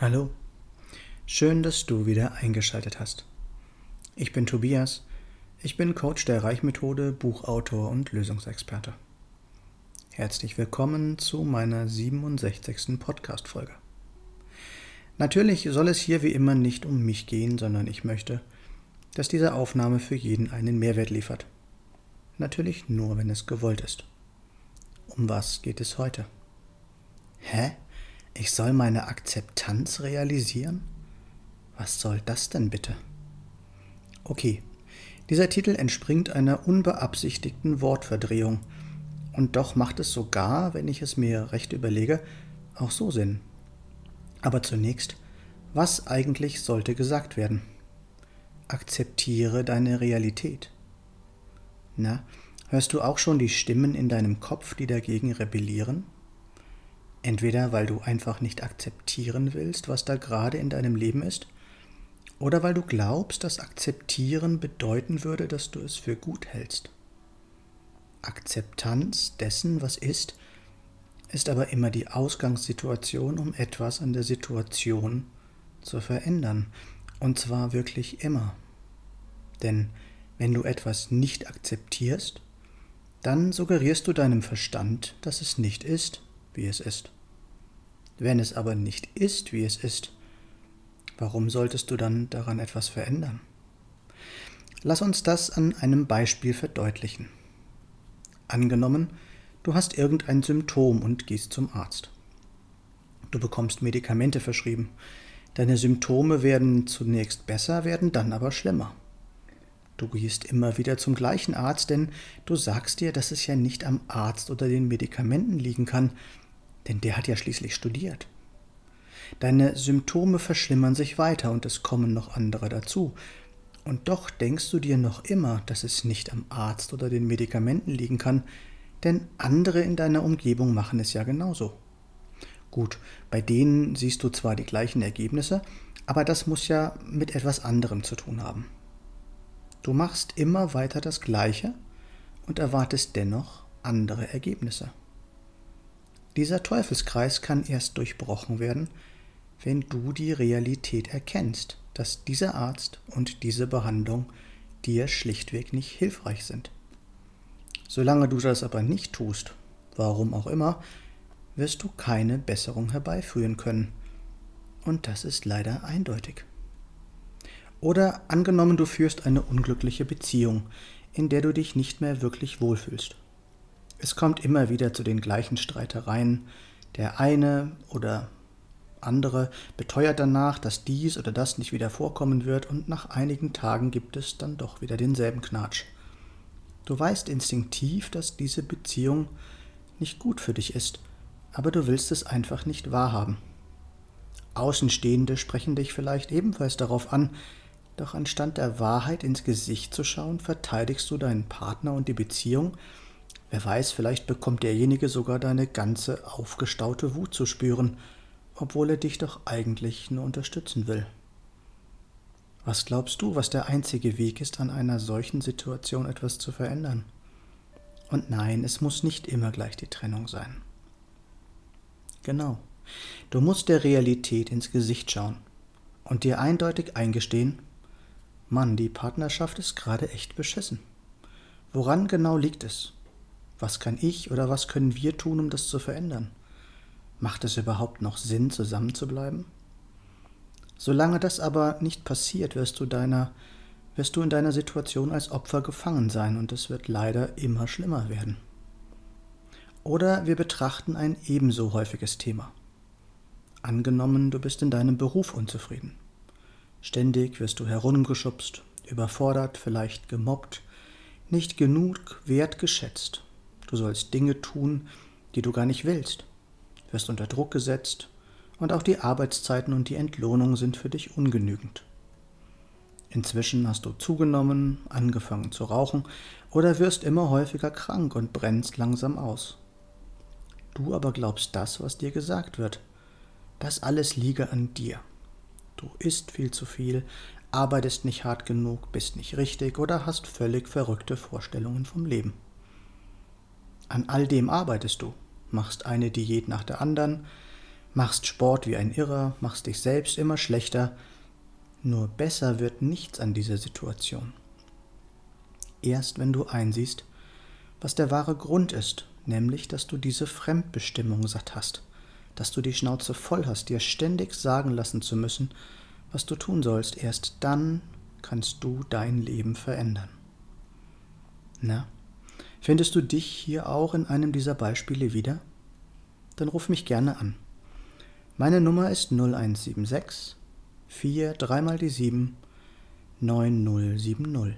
Hallo, schön, dass du wieder eingeschaltet hast. Ich bin Tobias, ich bin Coach der Reichmethode, Buchautor und Lösungsexperte. Herzlich willkommen zu meiner 67. Podcast-Folge. Natürlich soll es hier wie immer nicht um mich gehen, sondern ich möchte, dass diese Aufnahme für jeden einen Mehrwert liefert. Natürlich nur, wenn es gewollt ist. Um was geht es heute? Hä? Ich soll meine Akzeptanz realisieren? Was soll das denn bitte? Okay, dieser Titel entspringt einer unbeabsichtigten Wortverdrehung, und doch macht es sogar, wenn ich es mir recht überlege, auch so Sinn. Aber zunächst, was eigentlich sollte gesagt werden? Akzeptiere deine Realität. Na, hörst du auch schon die Stimmen in deinem Kopf, die dagegen rebellieren? Entweder weil du einfach nicht akzeptieren willst, was da gerade in deinem Leben ist, oder weil du glaubst, dass akzeptieren bedeuten würde, dass du es für gut hältst. Akzeptanz dessen, was ist, ist aber immer die Ausgangssituation, um etwas an der Situation zu verändern. Und zwar wirklich immer. Denn wenn du etwas nicht akzeptierst, dann suggerierst du deinem Verstand, dass es nicht ist, wie es ist. Wenn es aber nicht ist, wie es ist, warum solltest du dann daran etwas verändern? Lass uns das an einem Beispiel verdeutlichen. Angenommen, du hast irgendein Symptom und gehst zum Arzt. Du bekommst Medikamente verschrieben. Deine Symptome werden zunächst besser, werden dann aber schlimmer. Du gehst immer wieder zum gleichen Arzt, denn du sagst dir, dass es ja nicht am Arzt oder den Medikamenten liegen kann, denn der hat ja schließlich studiert. Deine Symptome verschlimmern sich weiter und es kommen noch andere dazu. Und doch denkst du dir noch immer, dass es nicht am Arzt oder den Medikamenten liegen kann, denn andere in deiner Umgebung machen es ja genauso. Gut, bei denen siehst du zwar die gleichen Ergebnisse, aber das muss ja mit etwas anderem zu tun haben. Du machst immer weiter das Gleiche und erwartest dennoch andere Ergebnisse. Dieser Teufelskreis kann erst durchbrochen werden, wenn du die Realität erkennst, dass dieser Arzt und diese Behandlung dir schlichtweg nicht hilfreich sind. Solange du das aber nicht tust, warum auch immer, wirst du keine Besserung herbeiführen können. Und das ist leider eindeutig. Oder angenommen, du führst eine unglückliche Beziehung, in der du dich nicht mehr wirklich wohlfühlst. Es kommt immer wieder zu den gleichen Streitereien. Der eine oder andere beteuert danach, dass dies oder das nicht wieder vorkommen wird, und nach einigen Tagen gibt es dann doch wieder denselben Knatsch. Du weißt instinktiv, dass diese Beziehung nicht gut für dich ist, aber du willst es einfach nicht wahrhaben. Außenstehende sprechen dich vielleicht ebenfalls darauf an, doch anstatt der Wahrheit ins Gesicht zu schauen, verteidigst du deinen Partner und die Beziehung, Wer weiß, vielleicht bekommt derjenige sogar deine ganze aufgestaute Wut zu spüren, obwohl er dich doch eigentlich nur unterstützen will. Was glaubst du, was der einzige Weg ist, an einer solchen Situation etwas zu verändern? Und nein, es muss nicht immer gleich die Trennung sein. Genau. Du musst der Realität ins Gesicht schauen und dir eindeutig eingestehen, Mann, die Partnerschaft ist gerade echt beschissen. Woran genau liegt es? Was kann ich oder was können wir tun, um das zu verändern? Macht es überhaupt noch Sinn, zusammenzubleiben? Solange das aber nicht passiert, wirst du deiner wirst du in deiner Situation als Opfer gefangen sein und es wird leider immer schlimmer werden. Oder wir betrachten ein ebenso häufiges Thema. Angenommen, du bist in deinem Beruf unzufrieden. Ständig wirst du herumgeschubst, überfordert, vielleicht gemobbt, nicht genug wertgeschätzt Du sollst Dinge tun, die du gar nicht willst. Du wirst unter Druck gesetzt und auch die Arbeitszeiten und die Entlohnung sind für dich ungenügend. Inzwischen hast du zugenommen, angefangen zu rauchen oder wirst immer häufiger krank und brennst langsam aus. Du aber glaubst das, was dir gesagt wird. Das alles liege an dir. Du isst viel zu viel, arbeitest nicht hart genug, bist nicht richtig oder hast völlig verrückte Vorstellungen vom Leben. An all dem arbeitest du, machst eine Diät nach der anderen, machst Sport wie ein Irrer, machst dich selbst immer schlechter, nur besser wird nichts an dieser Situation. Erst wenn du einsiehst, was der wahre Grund ist, nämlich dass du diese Fremdbestimmung satt hast, dass du die Schnauze voll hast, dir ständig sagen lassen zu müssen, was du tun sollst, erst dann kannst du dein Leben verändern. Na, findest du dich hier auch in einem dieser Beispiele wieder? Dann ruf mich gerne an. Meine Nummer ist 0176 4 3 mal die 7 9070.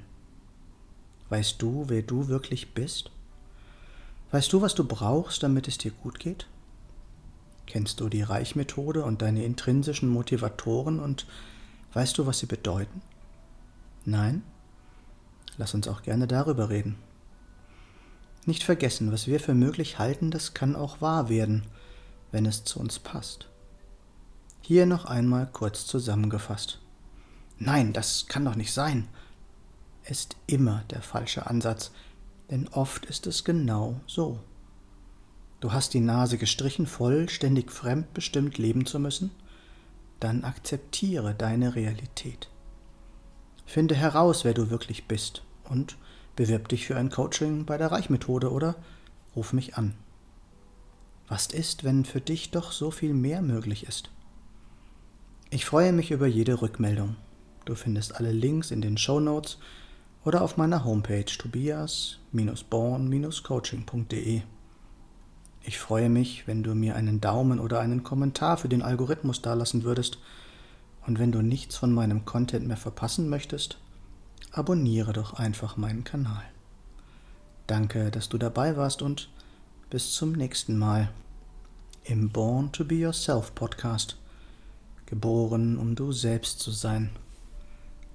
Weißt du, wer du wirklich bist? Weißt du, was du brauchst, damit es dir gut geht? Kennst du die Reichmethode und deine intrinsischen Motivatoren und weißt du, was sie bedeuten? Nein? Lass uns auch gerne darüber reden. Nicht vergessen, was wir für möglich halten, das kann auch wahr werden, wenn es zu uns passt. Hier noch einmal kurz zusammengefasst. Nein, das kann doch nicht sein, ist immer der falsche Ansatz, denn oft ist es genau so. Du hast die Nase gestrichen, vollständig fremdbestimmt leben zu müssen? Dann akzeptiere deine Realität. Finde heraus, wer du wirklich bist und bewirb dich für ein Coaching bei der Reichmethode oder ruf mich an. Was ist, wenn für dich doch so viel mehr möglich ist? Ich freue mich über jede Rückmeldung. Du findest alle Links in den Show Notes oder auf meiner Homepage tobias-born-coaching.de. Ich freue mich, wenn du mir einen Daumen oder einen Kommentar für den Algorithmus dalassen würdest. Und wenn du nichts von meinem Content mehr verpassen möchtest, abonniere doch einfach meinen Kanal. Danke, dass du dabei warst und bis zum nächsten Mal im Born to Be Yourself Podcast. Geboren, um du selbst zu sein.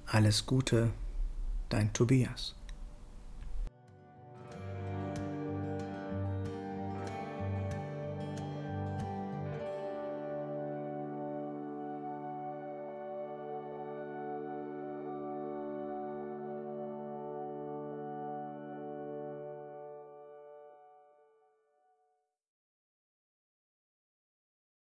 Alles Gute dein Tobias.